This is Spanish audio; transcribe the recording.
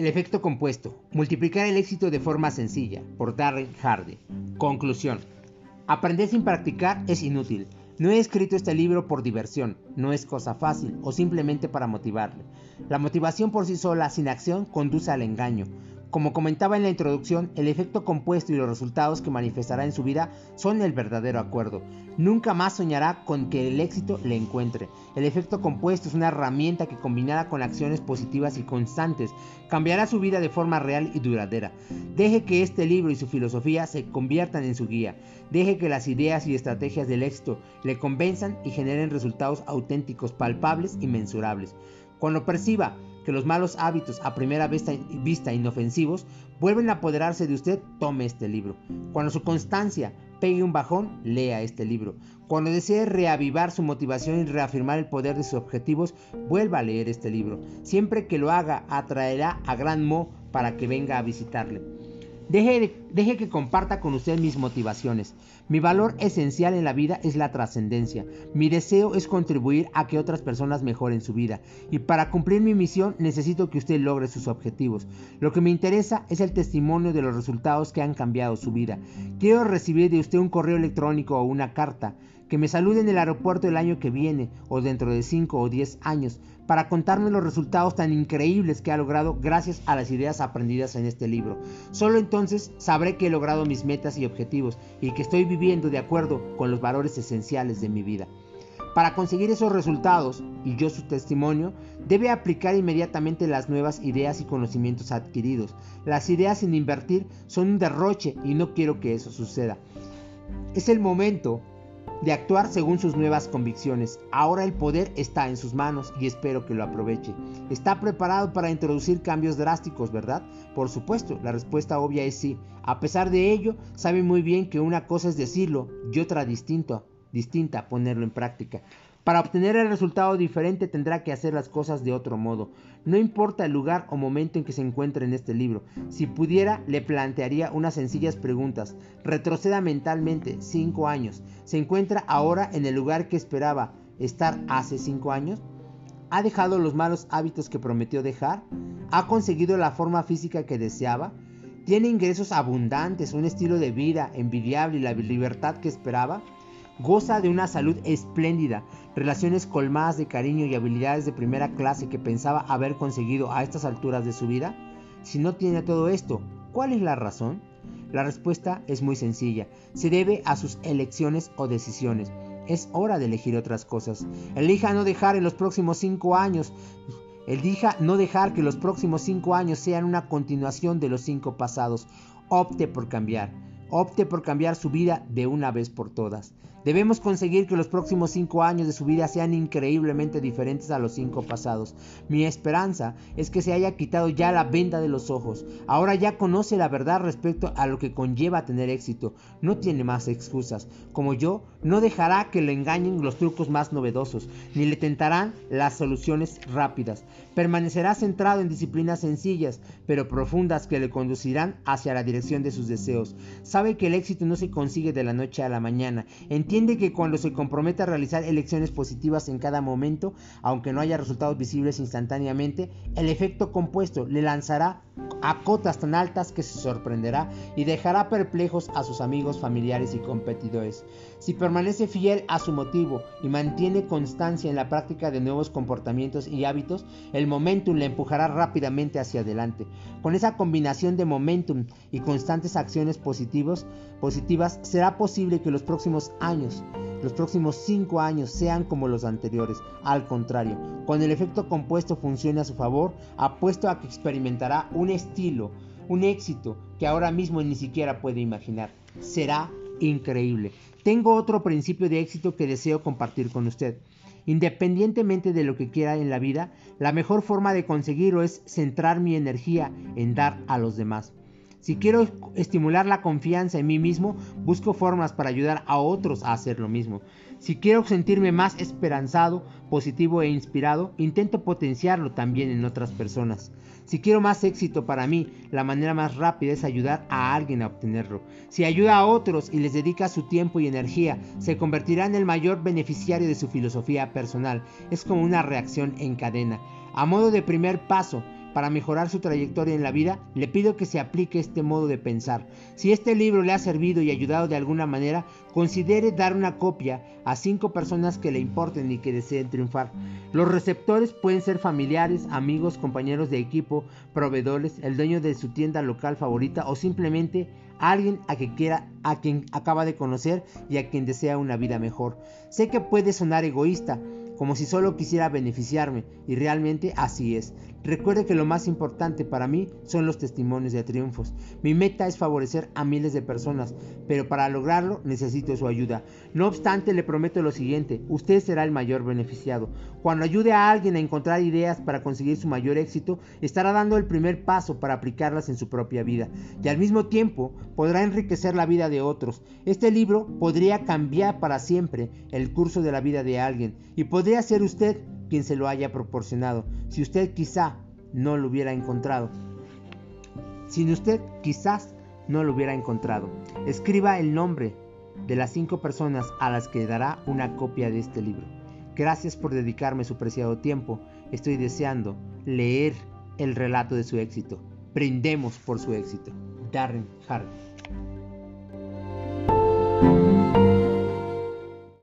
El efecto compuesto. Multiplicar el éxito de forma sencilla. Por Darren Hardy. Conclusión. Aprender sin practicar es inútil. No he escrito este libro por diversión, no es cosa fácil o simplemente para motivarle. La motivación por sí sola, sin acción, conduce al engaño. Como comentaba en la introducción, el efecto compuesto y los resultados que manifestará en su vida son el verdadero acuerdo. Nunca más soñará con que el éxito le encuentre. El efecto compuesto es una herramienta que combinada con acciones positivas y constantes cambiará su vida de forma real y duradera. Deje que este libro y su filosofía se conviertan en su guía. Deje que las ideas y estrategias del éxito le convenzan y generen resultados auténticos, palpables y mensurables. Cuando perciba que los malos hábitos a primera vista, inofensivos vuelven a apoderarse de usted, tome este libro. Cuando su constancia pegue un bajón, lea este libro. Cuando desee reavivar su motivación y reafirmar el poder de sus objetivos, vuelva a leer este libro. Siempre que lo haga, atraerá a Gran Mo para que venga a visitarle. Deje, que comparta con usted mis motivaciones. Mi valor esencial en la vida es la trascendencia. Mi deseo es contribuir a que otras personas mejoren su vida. Y para cumplir mi misión necesito que usted logre sus objetivos. Lo que me interesa es el testimonio de los resultados que han cambiado su vida. Quiero recibir de usted un correo electrónico o una carta que me salude en el aeropuerto el año que viene o dentro de 5 o 10 años para contarme los resultados tan increíbles que ha logrado gracias a las ideas aprendidas en este libro. Solo entonces sabré que he logrado mis metas y objetivos y que estoy viviendo de acuerdo con los valores esenciales de mi vida. Para conseguir esos resultados, y yo su testimonio, debe aplicar inmediatamente las nuevas ideas y conocimientos adquiridos. Las ideas sin invertir son un derroche y no quiero que eso suceda. Es el momento de actuar según sus nuevas convicciones. Ahora el poder está en sus manos y espero que lo aproveche. ¿Está preparado para introducir cambios drásticos, verdad? Por supuesto, la respuesta obvia es sí. A pesar de ello, sabe muy bien que una cosa es decirlo y otra distinto, distinta ponerlo en práctica. Para obtener el resultado diferente tendrá que hacer las cosas de otro modo. No importa el lugar o momento en que se encuentre en este libro. Si pudiera, le plantearía unas sencillas preguntas. Retroceda mentalmente cinco años. ¿Se encuentra ahora en el lugar que esperaba estar hace cinco años? ¿Ha dejado los malos hábitos que prometió dejar? ¿Ha conseguido la forma física que deseaba? ¿Tiene ingresos abundantes, un estilo de vida envidiable y la libertad que esperaba? Goza de una salud espléndida, relaciones colmadas de cariño y habilidades de primera clase que pensaba haber conseguido a estas alturas de su vida. Si no tiene todo esto, ¿cuál es la razón? La respuesta es muy sencilla. Se debe a sus elecciones o decisiones. Es hora de elegir otras cosas. Elija no dejar en los próximos cinco años. Elija no dejar que los próximos cinco años sean una continuación de los cinco pasados. Opte por cambiar. Opte por cambiar su vida de una vez por todas. Debemos conseguir que los próximos cinco años de su vida sean increíblemente diferentes a los cinco pasados. Mi esperanza es que se haya quitado ya la venda de los ojos. Ahora ya conoce la verdad respecto a lo que conlleva tener éxito. No tiene más excusas. Como yo, no dejará que le engañen los trucos más novedosos, ni le tentarán las soluciones rápidas. Permanecerá centrado en disciplinas sencillas, pero profundas que le conducirán hacia la dirección de sus deseos. Sabe que el éxito no se consigue de la noche a la mañana. Entiende que cuando se compromete a realizar elecciones positivas en cada momento, aunque no haya resultados visibles instantáneamente, el efecto compuesto le lanzará a cotas tan altas que se sorprenderá y dejará perplejos a sus amigos, familiares y competidores. Si permanece fiel a su motivo y mantiene constancia en la práctica de nuevos comportamientos y hábitos, el momentum le empujará rápidamente hacia adelante. Con esa combinación de momentum y constantes acciones positivas, será posible que los próximos años los próximos 5 años sean como los anteriores. Al contrario, cuando el efecto compuesto funcione a su favor, apuesto a que experimentará un estilo, un éxito que ahora mismo ni siquiera puede imaginar. Será increíble. Tengo otro principio de éxito que deseo compartir con usted. Independientemente de lo que quiera en la vida, la mejor forma de conseguirlo es centrar mi energía en dar a los demás. Si quiero estimular la confianza en mí mismo, busco formas para ayudar a otros a hacer lo mismo. Si quiero sentirme más esperanzado, positivo e inspirado, intento potenciarlo también en otras personas. Si quiero más éxito para mí, la manera más rápida es ayudar a alguien a obtenerlo. Si ayuda a otros y les dedica su tiempo y energía, se convertirá en el mayor beneficiario de su filosofía personal. Es como una reacción en cadena. A modo de primer paso, para mejorar su trayectoria en la vida, le pido que se aplique este modo de pensar. Si este libro le ha servido y ayudado de alguna manera, considere dar una copia a cinco personas que le importen y que deseen triunfar. Los receptores pueden ser familiares, amigos, compañeros de equipo, proveedores, el dueño de su tienda local favorita o simplemente alguien a quien quiera, a quien acaba de conocer y a quien desea una vida mejor. Sé que puede sonar egoísta, como si solo quisiera beneficiarme, y realmente así es. Recuerde que lo más importante para mí son los testimonios de triunfos. Mi meta es favorecer a miles de personas, pero para lograrlo necesito su ayuda. No obstante, le prometo lo siguiente, usted será el mayor beneficiado. Cuando ayude a alguien a encontrar ideas para conseguir su mayor éxito, estará dando el primer paso para aplicarlas en su propia vida, y al mismo tiempo podrá enriquecer la vida de otros. Este libro podría cambiar para siempre el curso de la vida de alguien, y podría ser usted quien se lo haya proporcionado, si usted quizá no lo hubiera encontrado. Sin usted quizás no lo hubiera encontrado. Escriba el nombre de las cinco personas a las que dará una copia de este libro. Gracias por dedicarme su preciado tiempo. Estoy deseando leer el relato de su éxito. Brindemos por su éxito. Darren Harvey.